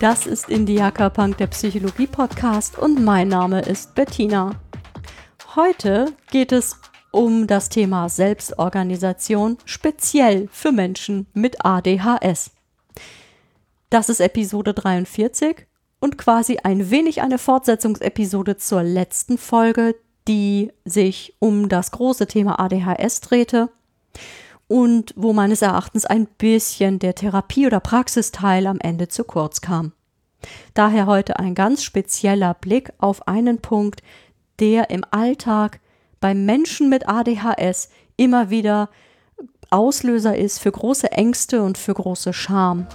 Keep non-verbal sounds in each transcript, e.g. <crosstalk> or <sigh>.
Das ist Indiaka Punk, der Psychologie-Podcast und mein Name ist Bettina. Heute geht es um das Thema Selbstorganisation, speziell für Menschen mit ADHS. Das ist Episode 43 und quasi ein wenig eine Fortsetzungsepisode zur letzten Folge, die sich um das große Thema ADHS drehte und wo meines Erachtens ein bisschen der Therapie- oder Praxisteil am Ende zu kurz kam. Daher heute ein ganz spezieller Blick auf einen Punkt, der im Alltag bei Menschen mit ADHS immer wieder Auslöser ist für große Ängste und für große Scham.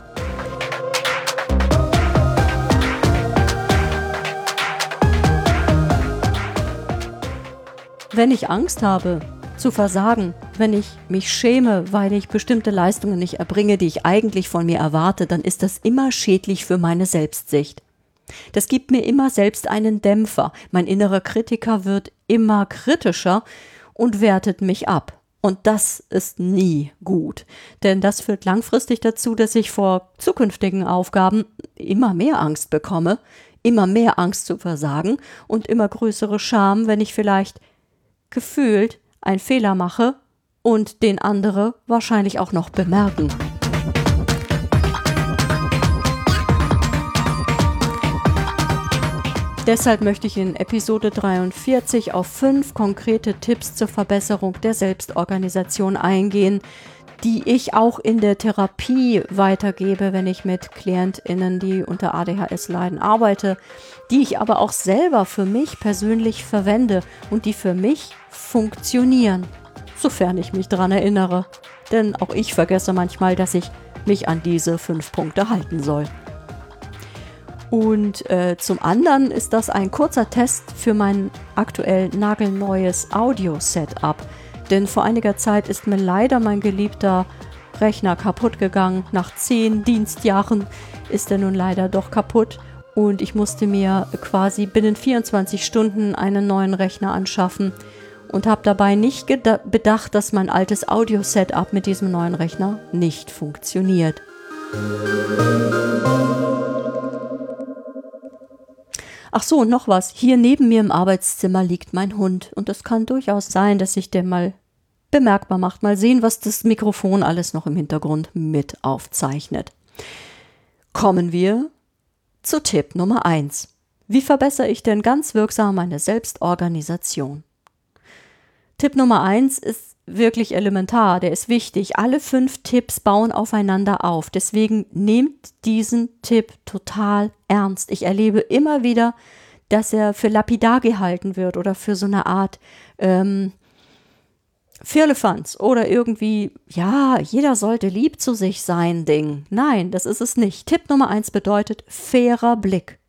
Wenn ich Angst habe, zu versagen, wenn ich mich schäme, weil ich bestimmte Leistungen nicht erbringe, die ich eigentlich von mir erwarte, dann ist das immer schädlich für meine Selbstsicht. Das gibt mir immer selbst einen Dämpfer. Mein innerer Kritiker wird immer kritischer und wertet mich ab. Und das ist nie gut. Denn das führt langfristig dazu, dass ich vor zukünftigen Aufgaben immer mehr Angst bekomme, immer mehr Angst zu versagen und immer größere Scham, wenn ich vielleicht gefühlt einen Fehler mache und den andere wahrscheinlich auch noch bemerken. Deshalb möchte ich in Episode 43 auf fünf konkrete Tipps zur Verbesserung der Selbstorganisation eingehen, die ich auch in der Therapie weitergebe, wenn ich mit Klientinnen, die unter ADHS leiden, arbeite, die ich aber auch selber für mich persönlich verwende und die für mich funktionieren, sofern ich mich daran erinnere. Denn auch ich vergesse manchmal, dass ich mich an diese fünf Punkte halten soll. Und äh, zum anderen ist das ein kurzer Test für mein aktuell nagelneues Audio-Setup denn vor einiger Zeit ist mir leider mein geliebter Rechner kaputt gegangen. Nach zehn Dienstjahren ist er nun leider doch kaputt und ich musste mir quasi binnen 24 Stunden einen neuen Rechner anschaffen und habe dabei nicht bedacht, dass mein altes Audio-Setup mit diesem neuen Rechner nicht funktioniert. Ach so, noch was. Hier neben mir im Arbeitszimmer liegt mein Hund und es kann durchaus sein, dass ich den mal bemerkbar macht. Mal sehen, was das Mikrofon alles noch im Hintergrund mit aufzeichnet. Kommen wir zu Tipp Nummer 1. Wie verbessere ich denn ganz wirksam meine Selbstorganisation? Tipp Nummer 1 ist wirklich elementar, der ist wichtig. Alle fünf Tipps bauen aufeinander auf. Deswegen nehmt diesen Tipp total ernst. Ich erlebe immer wieder, dass er für lapidar gehalten wird oder für so eine Art ähm, Firlefanz oder irgendwie, ja, jeder sollte lieb zu sich sein Ding. Nein, das ist es nicht. Tipp Nummer eins bedeutet fairer Blick.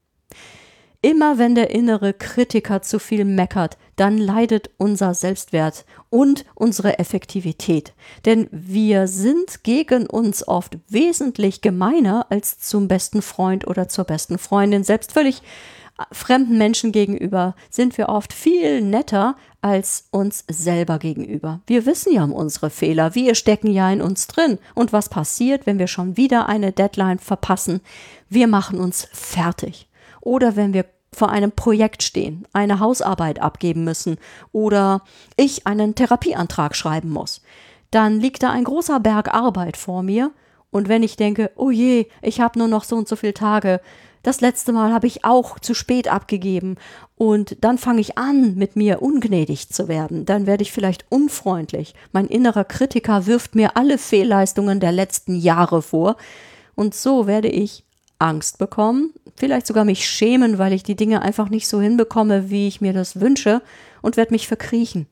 Immer wenn der innere Kritiker zu viel meckert, dann leidet unser Selbstwert und unsere Effektivität. Denn wir sind gegen uns oft wesentlich gemeiner als zum besten Freund oder zur besten Freundin. Selbst völlig fremden Menschen gegenüber sind wir oft viel netter als uns selber gegenüber. Wir wissen ja um unsere Fehler, wir stecken ja in uns drin. Und was passiert, wenn wir schon wieder eine Deadline verpassen? Wir machen uns fertig. Oder wenn wir vor einem Projekt stehen, eine Hausarbeit abgeben müssen oder ich einen Therapieantrag schreiben muss, dann liegt da ein großer Berg Arbeit vor mir und wenn ich denke, oh je, ich habe nur noch so und so viele Tage, das letzte Mal habe ich auch zu spät abgegeben und dann fange ich an, mit mir ungnädig zu werden. Dann werde ich vielleicht unfreundlich. Mein innerer Kritiker wirft mir alle Fehlleistungen der letzten Jahre vor und so werde ich Angst bekommen, vielleicht sogar mich schämen, weil ich die Dinge einfach nicht so hinbekomme, wie ich mir das wünsche und werde mich verkriechen.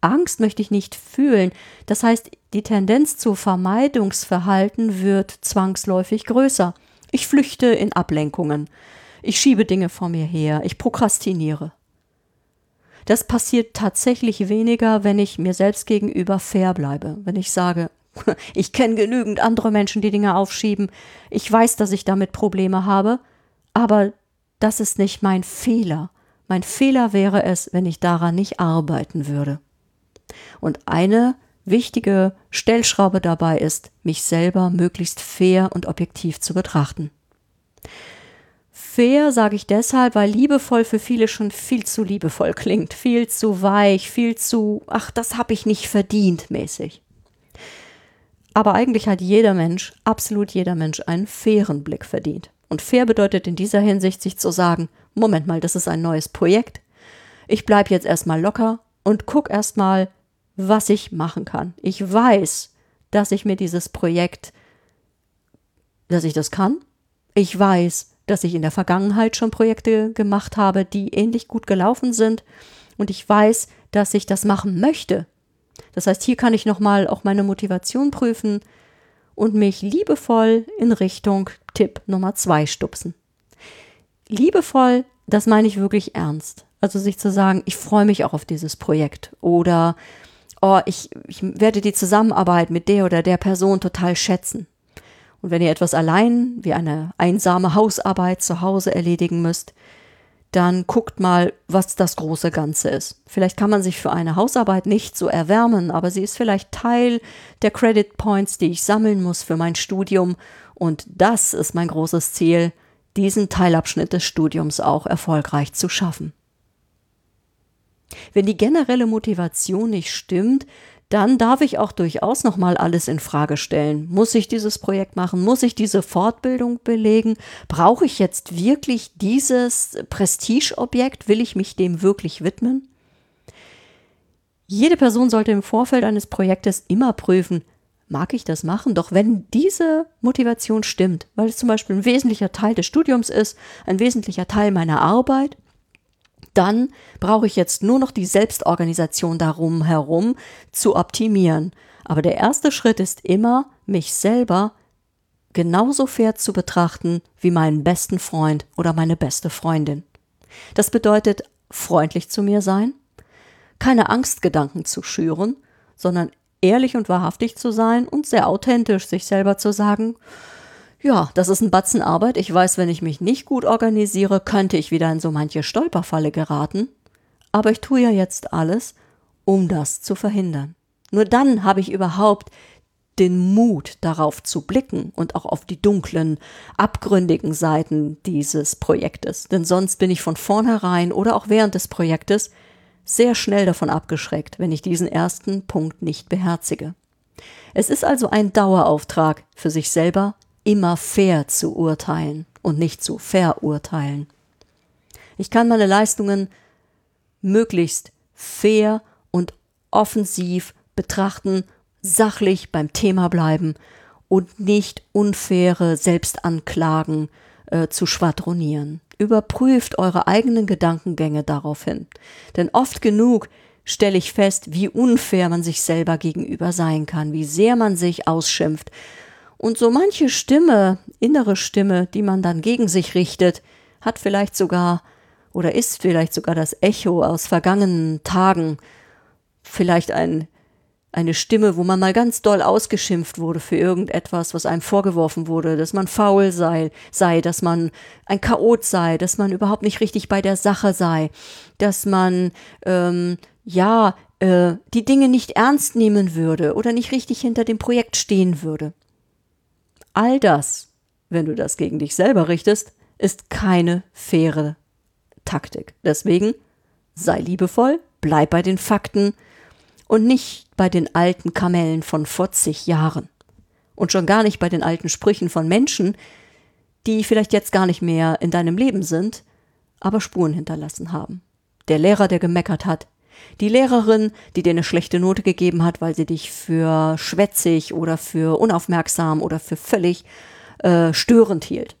Angst möchte ich nicht fühlen. Das heißt, die Tendenz zu Vermeidungsverhalten wird zwangsläufig größer. Ich flüchte in Ablenkungen. Ich schiebe Dinge vor mir her. Ich prokrastiniere. Das passiert tatsächlich weniger, wenn ich mir selbst gegenüber fair bleibe. Wenn ich sage, <laughs> ich kenne genügend andere Menschen, die Dinge aufschieben. Ich weiß, dass ich damit Probleme habe, Aber das ist nicht mein Fehler. Mein Fehler wäre es, wenn ich daran nicht arbeiten würde. Und eine wichtige Stellschraube dabei ist, mich selber möglichst fair und objektiv zu betrachten. Fair sage ich deshalb, weil liebevoll für viele schon viel zu liebevoll klingt, viel zu weich, viel zu, ach, das habe ich nicht verdient mäßig. Aber eigentlich hat jeder Mensch, absolut jeder Mensch, einen fairen Blick verdient. Und fair bedeutet in dieser Hinsicht, sich zu sagen, Moment mal, das ist ein neues Projekt. Ich bleibe jetzt erstmal locker und guck erstmal, was ich machen kann. Ich weiß, dass ich mir dieses Projekt, dass ich das kann. Ich weiß, dass ich in der Vergangenheit schon Projekte gemacht habe, die ähnlich gut gelaufen sind. Und ich weiß, dass ich das machen möchte. Das heißt, hier kann ich nochmal auch meine Motivation prüfen und mich liebevoll in Richtung Tipp Nummer zwei stupsen. Liebevoll, das meine ich wirklich ernst. Also sich zu sagen, ich freue mich auch auf dieses Projekt oder oh, ich, ich werde die Zusammenarbeit mit der oder der Person total schätzen. Und wenn ihr etwas allein wie eine einsame Hausarbeit zu Hause erledigen müsst, dann guckt mal, was das große Ganze ist. Vielleicht kann man sich für eine Hausarbeit nicht so erwärmen, aber sie ist vielleicht Teil der Credit Points, die ich sammeln muss für mein Studium. Und das ist mein großes Ziel, diesen Teilabschnitt des Studiums auch erfolgreich zu schaffen. Wenn die generelle Motivation nicht stimmt, dann darf ich auch durchaus nochmal alles in Frage stellen. Muss ich dieses Projekt machen? Muss ich diese Fortbildung belegen? Brauche ich jetzt wirklich dieses Prestigeobjekt? Will ich mich dem wirklich widmen? Jede Person sollte im Vorfeld eines Projektes immer prüfen, mag ich das machen? Doch wenn diese Motivation stimmt, weil es zum Beispiel ein wesentlicher Teil des Studiums ist, ein wesentlicher Teil meiner Arbeit, dann brauche ich jetzt nur noch die Selbstorganisation darum herum zu optimieren. Aber der erste Schritt ist immer, mich selber genauso fair zu betrachten wie meinen besten Freund oder meine beste Freundin. Das bedeutet, freundlich zu mir sein, keine Angstgedanken zu schüren, sondern ehrlich und wahrhaftig zu sein und sehr authentisch sich selber zu sagen, ja, das ist ein Batzen Arbeit. Ich weiß, wenn ich mich nicht gut organisiere, könnte ich wieder in so manche Stolperfalle geraten. Aber ich tue ja jetzt alles, um das zu verhindern. Nur dann habe ich überhaupt den Mut darauf zu blicken und auch auf die dunklen, abgründigen Seiten dieses Projektes. Denn sonst bin ich von vornherein oder auch während des Projektes sehr schnell davon abgeschreckt, wenn ich diesen ersten Punkt nicht beherzige. Es ist also ein Dauerauftrag für sich selber, immer fair zu urteilen und nicht zu verurteilen. Ich kann meine Leistungen möglichst fair und offensiv betrachten, sachlich beim Thema bleiben und nicht unfaire Selbstanklagen äh, zu schwadronieren. Überprüft eure eigenen Gedankengänge daraufhin. Denn oft genug stelle ich fest, wie unfair man sich selber gegenüber sein kann, wie sehr man sich ausschimpft, und so manche Stimme, innere Stimme, die man dann gegen sich richtet, hat vielleicht sogar oder ist vielleicht sogar das Echo aus vergangenen Tagen, vielleicht ein, eine Stimme, wo man mal ganz doll ausgeschimpft wurde für irgendetwas, was einem vorgeworfen wurde, dass man faul sei, sei, dass man ein Chaot sei, dass man überhaupt nicht richtig bei der Sache sei, dass man ähm, ja äh, die Dinge nicht ernst nehmen würde oder nicht richtig hinter dem Projekt stehen würde. All das, wenn du das gegen dich selber richtest, ist keine faire Taktik. Deswegen sei liebevoll, bleib bei den Fakten und nicht bei den alten Kamellen von 40 Jahren. Und schon gar nicht bei den alten Sprüchen von Menschen, die vielleicht jetzt gar nicht mehr in deinem Leben sind, aber Spuren hinterlassen haben. Der Lehrer, der gemeckert hat, die Lehrerin, die dir eine schlechte Note gegeben hat, weil sie dich für schwätzig oder für unaufmerksam oder für völlig äh, störend hielt.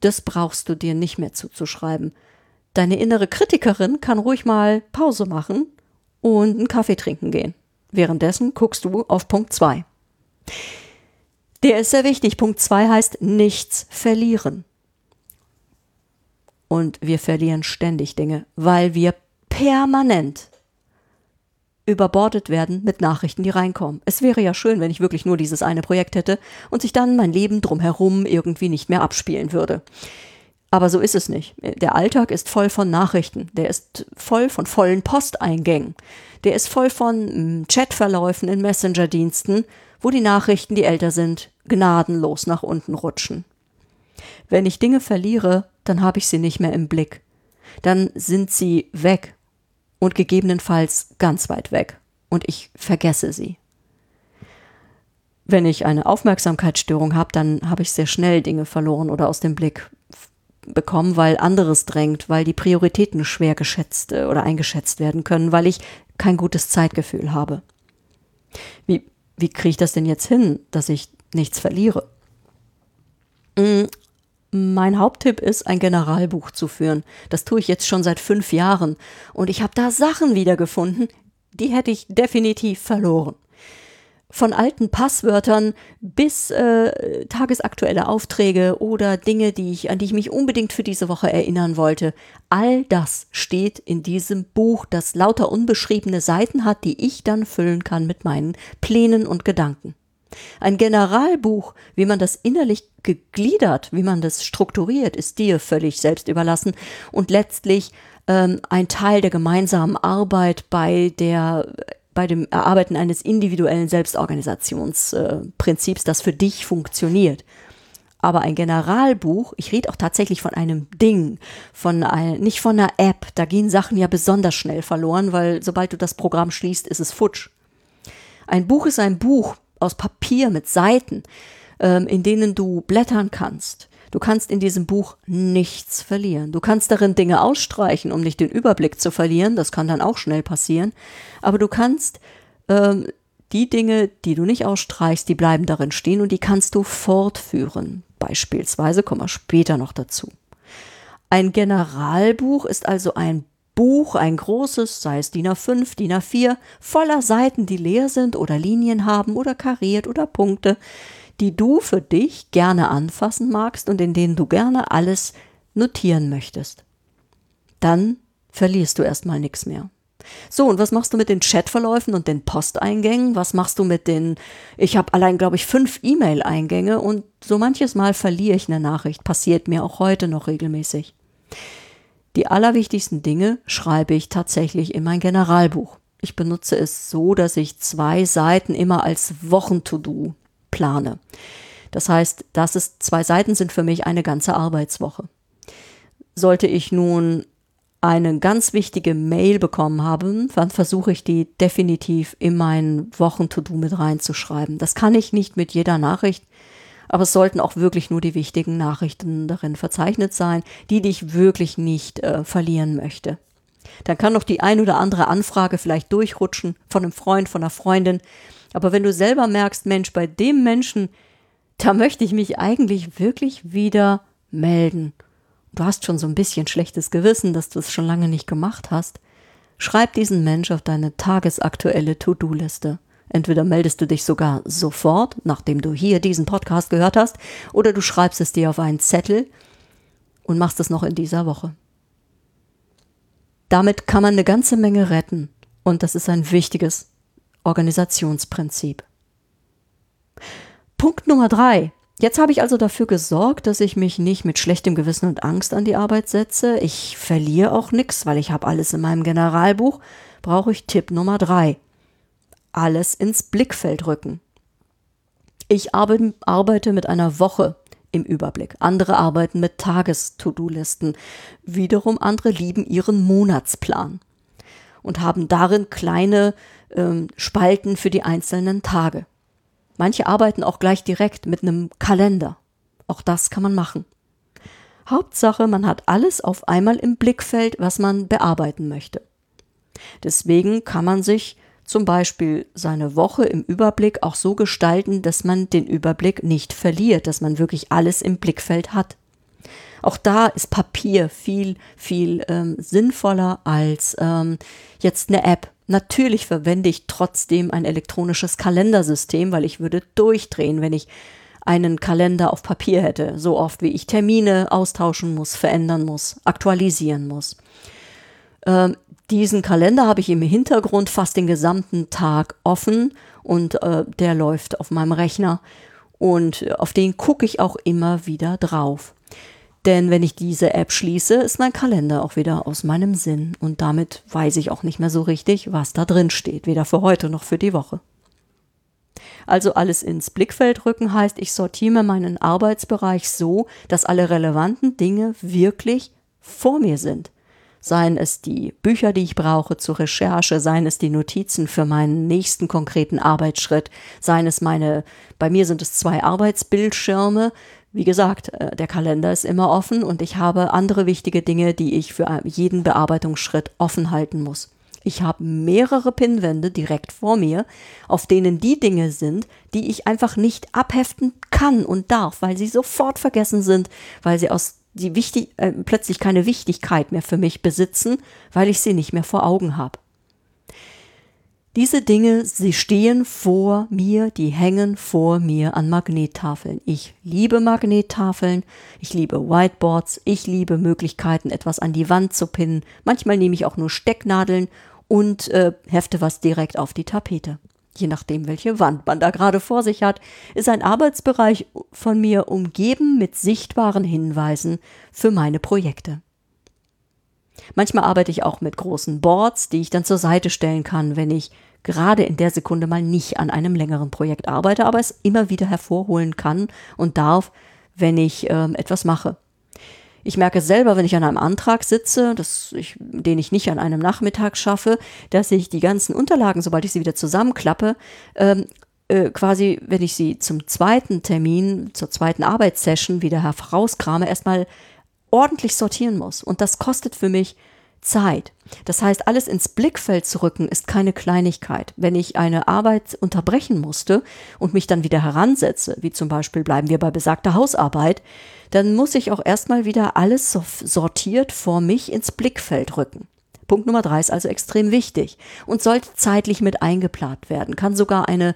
Das brauchst du dir nicht mehr zuzuschreiben. Deine innere Kritikerin kann ruhig mal Pause machen und einen Kaffee trinken gehen. Währenddessen guckst du auf Punkt 2. Der ist sehr wichtig. Punkt 2 heißt nichts verlieren. Und wir verlieren ständig Dinge, weil wir permanent überbordet werden mit Nachrichten, die reinkommen. Es wäre ja schön, wenn ich wirklich nur dieses eine Projekt hätte und sich dann mein Leben drumherum irgendwie nicht mehr abspielen würde. Aber so ist es nicht. Der Alltag ist voll von Nachrichten. Der ist voll von vollen Posteingängen. Der ist voll von hm, Chatverläufen in Messenger-Diensten, wo die Nachrichten, die älter sind, gnadenlos nach unten rutschen. Wenn ich Dinge verliere, dann habe ich sie nicht mehr im Blick. Dann sind sie weg und gegebenenfalls ganz weit weg und ich vergesse sie. Wenn ich eine Aufmerksamkeitsstörung habe, dann habe ich sehr schnell Dinge verloren oder aus dem Blick bekommen, weil anderes drängt, weil die Prioritäten schwer geschätzt äh, oder eingeschätzt werden können, weil ich kein gutes Zeitgefühl habe. Wie, wie kriege ich das denn jetzt hin, dass ich nichts verliere? Mein Haupttipp ist, ein Generalbuch zu führen. Das tue ich jetzt schon seit fünf Jahren. Und ich habe da Sachen wiedergefunden, die hätte ich definitiv verloren von alten Passwörtern bis äh, tagesaktuelle Aufträge oder Dinge, die ich, an die ich mich unbedingt für diese Woche erinnern wollte. All das steht in diesem Buch, das lauter unbeschriebene Seiten hat, die ich dann füllen kann mit meinen Plänen und Gedanken. Ein Generalbuch, wie man das innerlich gegliedert, wie man das strukturiert, ist dir völlig selbst überlassen und letztlich ähm, ein Teil der gemeinsamen Arbeit bei der bei dem Erarbeiten eines individuellen Selbstorganisationsprinzips, das für dich funktioniert. Aber ein Generalbuch, ich rede auch tatsächlich von einem Ding, von ein, nicht von einer App. Da gehen Sachen ja besonders schnell verloren, weil sobald du das Programm schließt, ist es futsch. Ein Buch ist ein Buch aus Papier mit Seiten, ähm, in denen du blättern kannst. Du kannst in diesem Buch nichts verlieren. Du kannst darin Dinge ausstreichen, um nicht den Überblick zu verlieren. Das kann dann auch schnell passieren. Aber du kannst ähm, die Dinge, die du nicht ausstreichst, die bleiben darin stehen und die kannst du fortführen. Beispielsweise kommen wir später noch dazu. Ein Generalbuch ist also ein Buch, ein großes, sei es DIN A5, DIN A4, voller Seiten, die leer sind oder Linien haben oder kariert oder Punkte, die du für dich gerne anfassen magst und in denen du gerne alles notieren möchtest. Dann verlierst du erstmal nichts mehr. So, und was machst du mit den Chatverläufen und den Posteingängen? Was machst du mit den, ich habe allein, glaube ich, fünf E-Mail-Eingänge und so manches Mal verliere ich eine Nachricht. Passiert mir auch heute noch regelmäßig. Die allerwichtigsten Dinge schreibe ich tatsächlich in mein Generalbuch. Ich benutze es so, dass ich zwei Seiten immer als Wochen-To-Do plane. Das heißt, das ist, zwei Seiten sind für mich eine ganze Arbeitswoche. Sollte ich nun eine ganz wichtige Mail bekommen haben, dann versuche ich die definitiv in mein Wochen-To-Do mit reinzuschreiben. Das kann ich nicht mit jeder Nachricht, aber es sollten auch wirklich nur die wichtigen Nachrichten darin verzeichnet sein, die, die ich wirklich nicht äh, verlieren möchte. Dann kann noch die ein oder andere Anfrage vielleicht durchrutschen von einem Freund, von einer Freundin, aber wenn du selber merkst, Mensch, bei dem Menschen, da möchte ich mich eigentlich wirklich wieder melden. Du hast schon so ein bisschen schlechtes Gewissen, dass du es schon lange nicht gemacht hast. Schreib diesen Mensch auf deine tagesaktuelle To-Do-Liste. Entweder meldest du dich sogar sofort, nachdem du hier diesen Podcast gehört hast, oder du schreibst es dir auf einen Zettel und machst es noch in dieser Woche. Damit kann man eine ganze Menge retten und das ist ein wichtiges Organisationsprinzip. Punkt Nummer drei. Jetzt habe ich also dafür gesorgt, dass ich mich nicht mit schlechtem Gewissen und Angst an die Arbeit setze. Ich verliere auch nichts, weil ich habe alles in meinem Generalbuch. Brauche ich Tipp Nummer drei. Alles ins Blickfeld rücken. Ich arbeite mit einer Woche im Überblick. Andere arbeiten mit Tages-To-Do-Listen. Wiederum andere lieben ihren Monatsplan und haben darin kleine ähm, Spalten für die einzelnen Tage. Manche arbeiten auch gleich direkt mit einem Kalender. Auch das kann man machen. Hauptsache, man hat alles auf einmal im Blickfeld, was man bearbeiten möchte. Deswegen kann man sich zum Beispiel seine Woche im Überblick auch so gestalten, dass man den Überblick nicht verliert, dass man wirklich alles im Blickfeld hat. Auch da ist Papier viel, viel ähm, sinnvoller als ähm, jetzt eine App. Natürlich verwende ich trotzdem ein elektronisches Kalendersystem, weil ich würde durchdrehen, wenn ich einen Kalender auf Papier hätte, so oft wie ich Termine austauschen muss, verändern muss, aktualisieren muss. Ähm, diesen Kalender habe ich im Hintergrund fast den gesamten Tag offen und äh, der läuft auf meinem Rechner und auf den gucke ich auch immer wieder drauf. Denn wenn ich diese App schließe, ist mein Kalender auch wieder aus meinem Sinn und damit weiß ich auch nicht mehr so richtig, was da drin steht, weder für heute noch für die Woche. Also alles ins Blickfeld rücken heißt, ich sortiere meinen Arbeitsbereich so, dass alle relevanten Dinge wirklich vor mir sind. Seien es die Bücher, die ich brauche zur Recherche, seien es die Notizen für meinen nächsten konkreten Arbeitsschritt, seien es meine, bei mir sind es zwei Arbeitsbildschirme. Wie gesagt, äh, der Kalender ist immer offen und ich habe andere wichtige Dinge, die ich für jeden Bearbeitungsschritt offen halten muss. Ich habe mehrere Pinnwände direkt vor mir, auf denen die Dinge sind, die ich einfach nicht abheften kann und darf, weil sie sofort vergessen sind, weil sie aus die wichtig, äh, plötzlich keine Wichtigkeit mehr für mich besitzen, weil ich sie nicht mehr vor Augen habe. Diese Dinge, sie stehen vor mir, die hängen vor mir an Magnettafeln. Ich liebe Magnettafeln, ich liebe Whiteboards, ich liebe Möglichkeiten, etwas an die Wand zu pinnen. Manchmal nehme ich auch nur Stecknadeln und äh, hefte was direkt auf die Tapete je nachdem, welche Wand man da gerade vor sich hat, ist ein Arbeitsbereich von mir umgeben mit sichtbaren Hinweisen für meine Projekte. Manchmal arbeite ich auch mit großen Boards, die ich dann zur Seite stellen kann, wenn ich gerade in der Sekunde mal nicht an einem längeren Projekt arbeite, aber es immer wieder hervorholen kann und darf, wenn ich äh, etwas mache. Ich merke selber, wenn ich an einem Antrag sitze, ich, den ich nicht an einem Nachmittag schaffe, dass ich die ganzen Unterlagen, sobald ich sie wieder zusammenklappe, ähm, äh, quasi, wenn ich sie zum zweiten Termin, zur zweiten Arbeitssession wieder herauskrame, erstmal ordentlich sortieren muss. Und das kostet für mich Zeit. Das heißt, alles ins Blickfeld zu rücken ist keine Kleinigkeit. Wenn ich eine Arbeit unterbrechen musste und mich dann wieder heransetze, wie zum Beispiel bleiben wir bei besagter Hausarbeit, dann muss ich auch erstmal wieder alles sortiert vor mich ins Blickfeld rücken. Punkt Nummer drei ist also extrem wichtig und sollte zeitlich mit eingeplant werden, kann sogar eine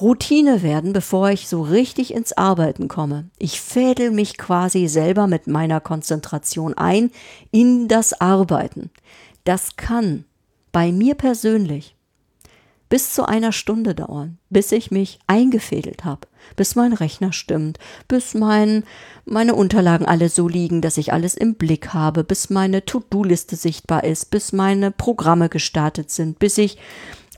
Routine werden, bevor ich so richtig ins Arbeiten komme. Ich fädel mich quasi selber mit meiner Konzentration ein in das Arbeiten. Das kann bei mir persönlich bis zu einer Stunde dauern, bis ich mich eingefädelt habe, bis mein Rechner stimmt, bis mein, meine Unterlagen alle so liegen, dass ich alles im Blick habe, bis meine To-Do-Liste sichtbar ist, bis meine Programme gestartet sind, bis ich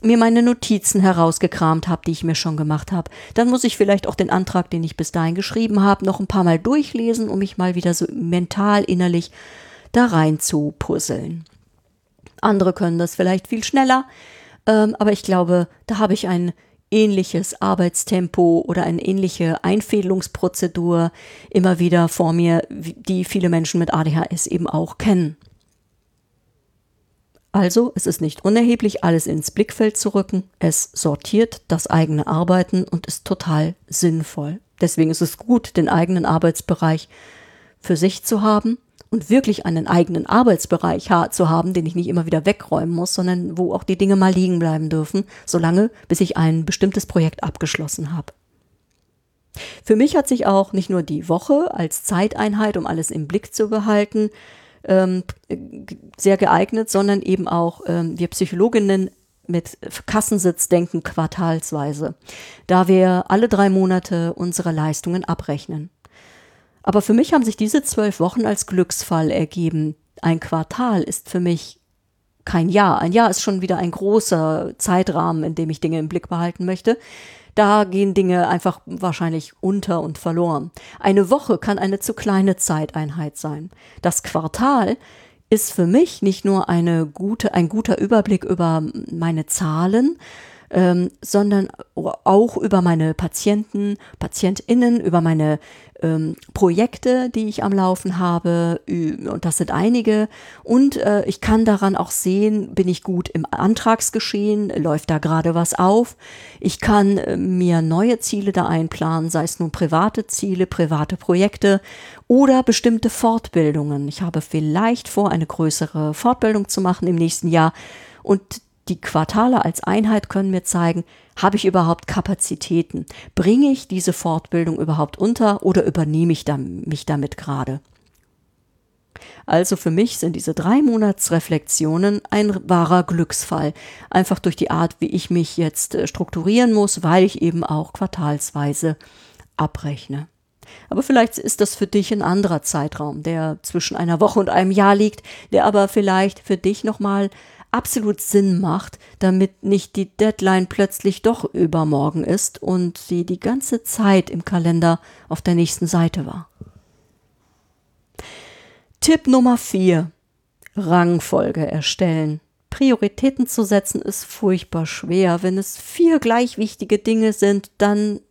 mir meine Notizen herausgekramt habe, die ich mir schon gemacht habe. Dann muss ich vielleicht auch den Antrag, den ich bis dahin geschrieben habe, noch ein paar Mal durchlesen, um mich mal wieder so mental, innerlich da rein zu puzzeln. Andere können das vielleicht viel schneller, ähm, aber ich glaube, da habe ich ein ähnliches Arbeitstempo oder eine ähnliche Einfädelungsprozedur immer wieder vor mir, die viele Menschen mit ADHS eben auch kennen. Also, es ist nicht unerheblich, alles ins Blickfeld zu rücken. Es sortiert das eigene Arbeiten und ist total sinnvoll. Deswegen ist es gut, den eigenen Arbeitsbereich für sich zu haben und wirklich einen eigenen Arbeitsbereich zu haben, den ich nicht immer wieder wegräumen muss, sondern wo auch die Dinge mal liegen bleiben dürfen, solange bis ich ein bestimmtes Projekt abgeschlossen habe. Für mich hat sich auch nicht nur die Woche als Zeiteinheit, um alles im Blick zu behalten, ähm, sehr geeignet, sondern eben auch ähm, wir Psychologinnen mit Kassensitz denken quartalsweise, da wir alle drei Monate unsere Leistungen abrechnen. Aber für mich haben sich diese zwölf Wochen als Glücksfall ergeben. Ein Quartal ist für mich kein Jahr. Ein Jahr ist schon wieder ein großer Zeitrahmen, in dem ich Dinge im Blick behalten möchte. Da gehen Dinge einfach wahrscheinlich unter und verloren. Eine Woche kann eine zu kleine Zeiteinheit sein. Das Quartal ist für mich nicht nur eine gute, ein guter Überblick über meine Zahlen, ähm, sondern auch über meine Patienten, PatientInnen, über meine ähm, Projekte, die ich am Laufen habe, und das sind einige. Und äh, ich kann daran auch sehen, bin ich gut im Antragsgeschehen, läuft da gerade was auf. Ich kann äh, mir neue Ziele da einplanen, sei es nun private Ziele, private Projekte oder bestimmte Fortbildungen. Ich habe vielleicht vor, eine größere Fortbildung zu machen im nächsten Jahr. Und die Quartale als Einheit können mir zeigen, habe ich überhaupt Kapazitäten? Bringe ich diese Fortbildung überhaupt unter oder übernehme ich mich damit gerade? Also für mich sind diese drei Monatsreflexionen ein wahrer Glücksfall. Einfach durch die Art, wie ich mich jetzt äh, strukturieren muss, weil ich eben auch quartalsweise abrechne. Aber vielleicht ist das für dich ein anderer Zeitraum, der zwischen einer Woche und einem Jahr liegt, der aber vielleicht für dich nochmal absolut Sinn macht, damit nicht die Deadline plötzlich doch übermorgen ist und sie die ganze Zeit im Kalender auf der nächsten Seite war. Tipp Nummer 4. Rangfolge erstellen. Prioritäten zu setzen ist furchtbar schwer. Wenn es vier gleich wichtige Dinge sind, dann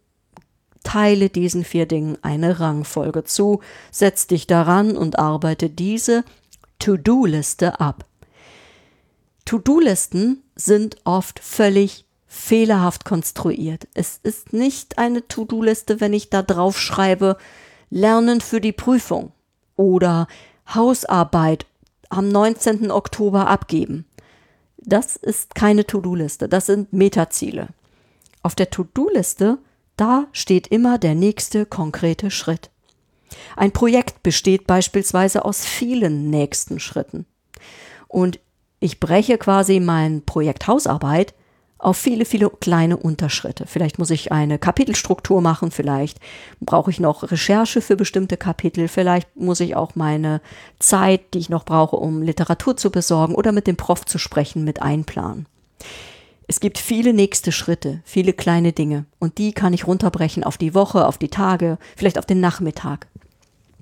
teile diesen vier Dingen eine Rangfolge zu, setz dich daran und arbeite diese To-Do-Liste ab. To-Do-Listen sind oft völlig fehlerhaft konstruiert. Es ist nicht eine To-Do-Liste, wenn ich da drauf schreibe, Lernen für die Prüfung oder Hausarbeit am 19. Oktober abgeben. Das ist keine To-Do-Liste, das sind Metaziele. Auf der To-Do-Liste, da steht immer der nächste konkrete Schritt. Ein Projekt besteht beispielsweise aus vielen nächsten Schritten. Und ich breche quasi mein Projekt Hausarbeit auf viele, viele kleine Unterschritte. Vielleicht muss ich eine Kapitelstruktur machen, vielleicht brauche ich noch Recherche für bestimmte Kapitel, vielleicht muss ich auch meine Zeit, die ich noch brauche, um Literatur zu besorgen oder mit dem Prof zu sprechen, mit einplanen. Es gibt viele nächste Schritte, viele kleine Dinge und die kann ich runterbrechen auf die Woche, auf die Tage, vielleicht auf den Nachmittag,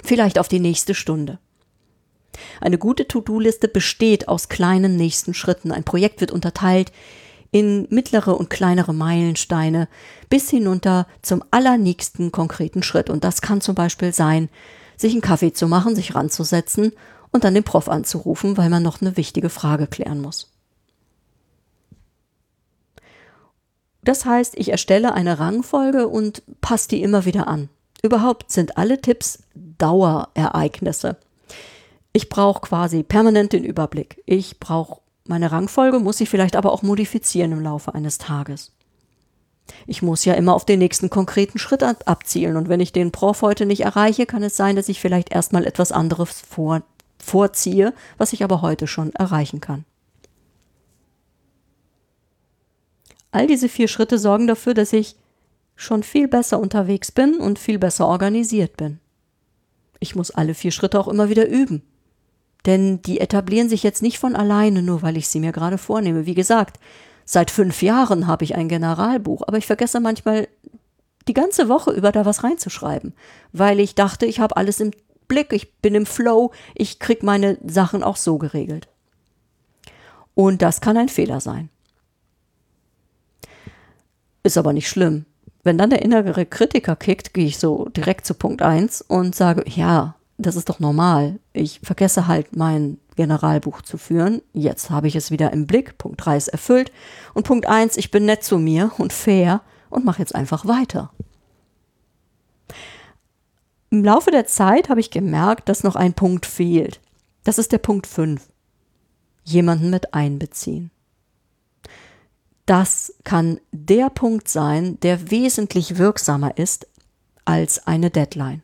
vielleicht auf die nächste Stunde. Eine gute To-Do-Liste besteht aus kleinen nächsten Schritten. Ein Projekt wird unterteilt in mittlere und kleinere Meilensteine bis hinunter zum allernächsten konkreten Schritt. Und das kann zum Beispiel sein, sich einen Kaffee zu machen, sich ranzusetzen und dann den Prof anzurufen, weil man noch eine wichtige Frage klären muss. Das heißt, ich erstelle eine Rangfolge und passe die immer wieder an. Überhaupt sind alle Tipps Dauerereignisse. Ich brauche quasi permanent den Überblick. Ich brauche meine Rangfolge, muss ich vielleicht aber auch modifizieren im Laufe eines Tages. Ich muss ja immer auf den nächsten konkreten Schritt abzielen und wenn ich den Prof heute nicht erreiche, kann es sein, dass ich vielleicht erstmal etwas anderes vor, vorziehe, was ich aber heute schon erreichen kann. All diese vier Schritte sorgen dafür, dass ich schon viel besser unterwegs bin und viel besser organisiert bin. Ich muss alle vier Schritte auch immer wieder üben. Denn die etablieren sich jetzt nicht von alleine, nur weil ich sie mir gerade vornehme. Wie gesagt, seit fünf Jahren habe ich ein Generalbuch, aber ich vergesse manchmal die ganze Woche über da was reinzuschreiben, weil ich dachte, ich habe alles im Blick, ich bin im Flow, ich kriege meine Sachen auch so geregelt. Und das kann ein Fehler sein. Ist aber nicht schlimm. Wenn dann der innere Kritiker kickt, gehe ich so direkt zu Punkt 1 und sage, ja, das ist doch normal. Ich vergesse halt mein Generalbuch zu führen. Jetzt habe ich es wieder im Blick. Punkt 3 ist erfüllt. Und Punkt 1, ich bin nett zu mir und fair und mache jetzt einfach weiter. Im Laufe der Zeit habe ich gemerkt, dass noch ein Punkt fehlt. Das ist der Punkt 5. Jemanden mit einbeziehen. Das kann der Punkt sein, der wesentlich wirksamer ist als eine Deadline.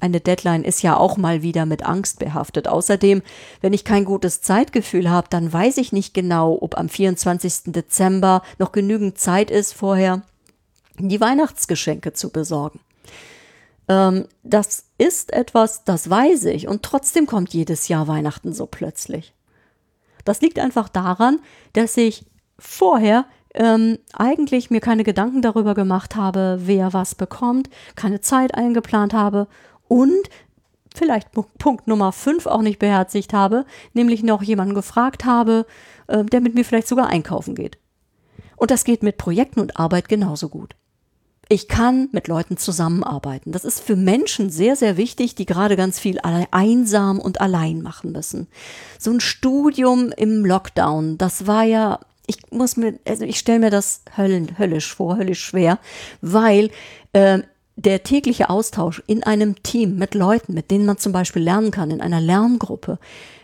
Eine Deadline ist ja auch mal wieder mit Angst behaftet. Außerdem, wenn ich kein gutes Zeitgefühl habe, dann weiß ich nicht genau, ob am 24. Dezember noch genügend Zeit ist, vorher die Weihnachtsgeschenke zu besorgen. Ähm, das ist etwas, das weiß ich, und trotzdem kommt jedes Jahr Weihnachten so plötzlich. Das liegt einfach daran, dass ich vorher ähm, eigentlich mir keine Gedanken darüber gemacht habe, wer was bekommt, keine Zeit eingeplant habe und vielleicht Punkt Nummer 5 auch nicht beherzigt habe, nämlich noch jemanden gefragt habe, äh, der mit mir vielleicht sogar einkaufen geht. Und das geht mit Projekten und Arbeit genauso gut. Ich kann mit Leuten zusammenarbeiten. Das ist für Menschen sehr, sehr wichtig, die gerade ganz viel einsam und allein machen müssen. So ein Studium im Lockdown, das war ja, ich muss mir, also ich stelle mir das höllisch vor, höllisch schwer, weil äh, der tägliche Austausch in einem Team mit Leuten, mit denen man zum Beispiel lernen kann, in einer Lerngruppe,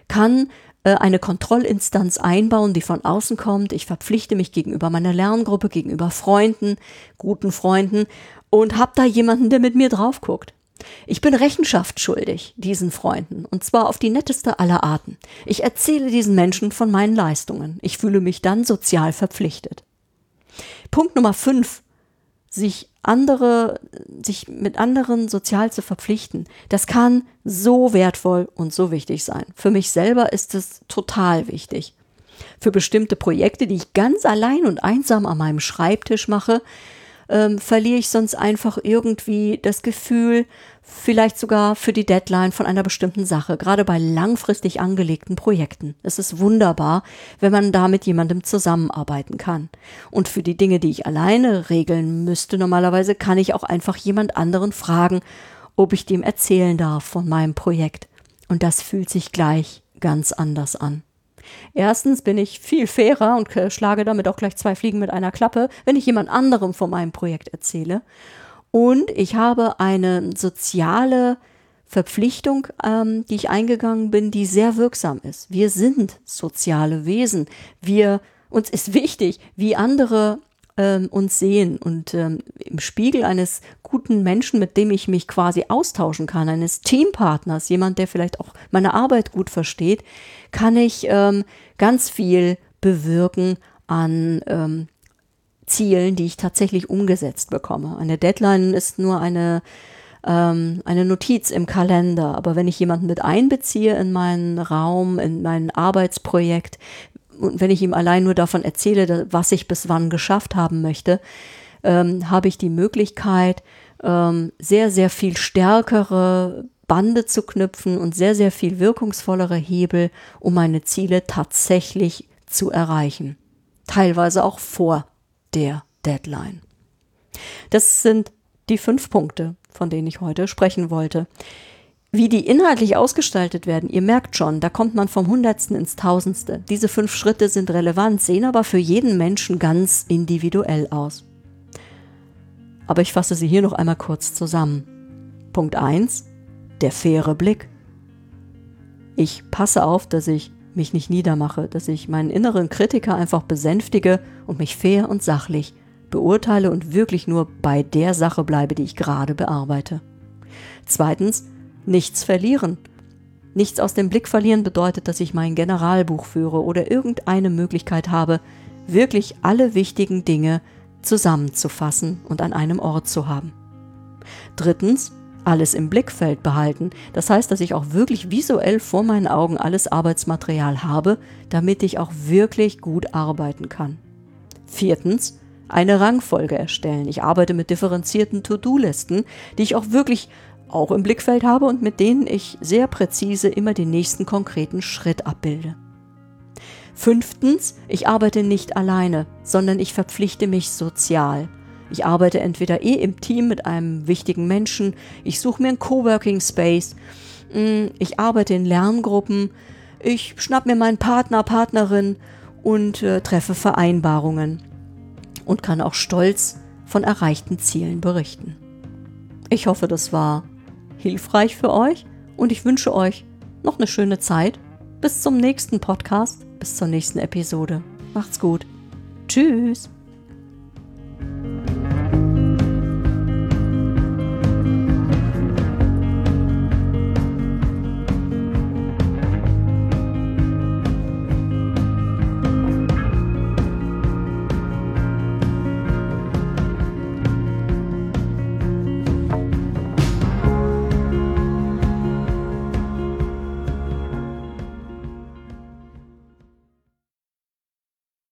kann äh, eine Kontrollinstanz einbauen, die von außen kommt. Ich verpflichte mich gegenüber meiner Lerngruppe, gegenüber Freunden, guten Freunden und habe da jemanden, der mit mir drauf guckt. Ich bin Rechenschaft schuldig diesen Freunden, und zwar auf die netteste aller Arten. Ich erzähle diesen Menschen von meinen Leistungen. Ich fühle mich dann sozial verpflichtet. Punkt Nummer fünf sich andere, sich mit anderen sozial zu verpflichten, das kann so wertvoll und so wichtig sein. Für mich selber ist es total wichtig. Für bestimmte Projekte, die ich ganz allein und einsam an meinem Schreibtisch mache, ähm, verliere ich sonst einfach irgendwie das Gefühl, vielleicht sogar für die Deadline von einer bestimmten Sache, gerade bei langfristig angelegten Projekten. Es ist wunderbar, wenn man da mit jemandem zusammenarbeiten kann. Und für die Dinge, die ich alleine regeln müsste, normalerweise kann ich auch einfach jemand anderen fragen, ob ich dem erzählen darf von meinem Projekt. Und das fühlt sich gleich ganz anders an. Erstens bin ich viel fairer und schlage damit auch gleich zwei Fliegen mit einer Klappe, wenn ich jemand anderem von meinem Projekt erzähle. Und ich habe eine soziale Verpflichtung, ähm, die ich eingegangen bin, die sehr wirksam ist. Wir sind soziale Wesen. Wir, uns ist wichtig, wie andere ähm, uns sehen und ähm, im Spiegel eines guten Menschen, mit dem ich mich quasi austauschen kann, eines Teampartners, jemand, der vielleicht auch meine Arbeit gut versteht, kann ich ähm, ganz viel bewirken an ähm, Zielen, die ich tatsächlich umgesetzt bekomme. Eine Deadline ist nur eine ähm, eine Notiz im Kalender. Aber wenn ich jemanden mit einbeziehe in meinen Raum, in mein Arbeitsprojekt, und wenn ich ihm allein nur davon erzähle, was ich bis wann geschafft haben möchte, ähm, habe ich die Möglichkeit, ähm, sehr, sehr viel stärkere Bande zu knüpfen und sehr, sehr viel wirkungsvollere Hebel, um meine Ziele tatsächlich zu erreichen. Teilweise auch vor der Deadline. Das sind die fünf Punkte, von denen ich heute sprechen wollte. Wie die inhaltlich ausgestaltet werden, ihr merkt schon, da kommt man vom Hundertsten ins Tausendste. Diese fünf Schritte sind relevant, sehen aber für jeden Menschen ganz individuell aus. Aber ich fasse sie hier noch einmal kurz zusammen. Punkt 1. Der faire Blick. Ich passe auf, dass ich mich nicht niedermache, dass ich meinen inneren Kritiker einfach besänftige und mich fair und sachlich beurteile und wirklich nur bei der Sache bleibe, die ich gerade bearbeite. Zweitens, nichts verlieren. Nichts aus dem Blick verlieren bedeutet, dass ich mein Generalbuch führe oder irgendeine Möglichkeit habe, wirklich alle wichtigen Dinge zusammenzufassen und an einem Ort zu haben. Drittens, alles im Blickfeld behalten. Das heißt, dass ich auch wirklich visuell vor meinen Augen alles Arbeitsmaterial habe, damit ich auch wirklich gut arbeiten kann. Viertens, eine Rangfolge erstellen. Ich arbeite mit differenzierten To-Do-Listen, die ich auch wirklich auch im Blickfeld habe und mit denen ich sehr präzise immer den nächsten konkreten Schritt abbilde. Fünftens, ich arbeite nicht alleine, sondern ich verpflichte mich sozial. Ich arbeite entweder eh im Team mit einem wichtigen Menschen, ich suche mir einen Coworking Space, mm, ich arbeite in Lerngruppen, ich schnapp mir meinen Partner, Partnerin und äh, treffe Vereinbarungen und kann auch stolz von erreichten Zielen berichten. Ich hoffe, das war hilfreich für euch und ich wünsche euch noch eine schöne Zeit. Bis zum nächsten Podcast, bis zur nächsten Episode. Macht's gut. Tschüss.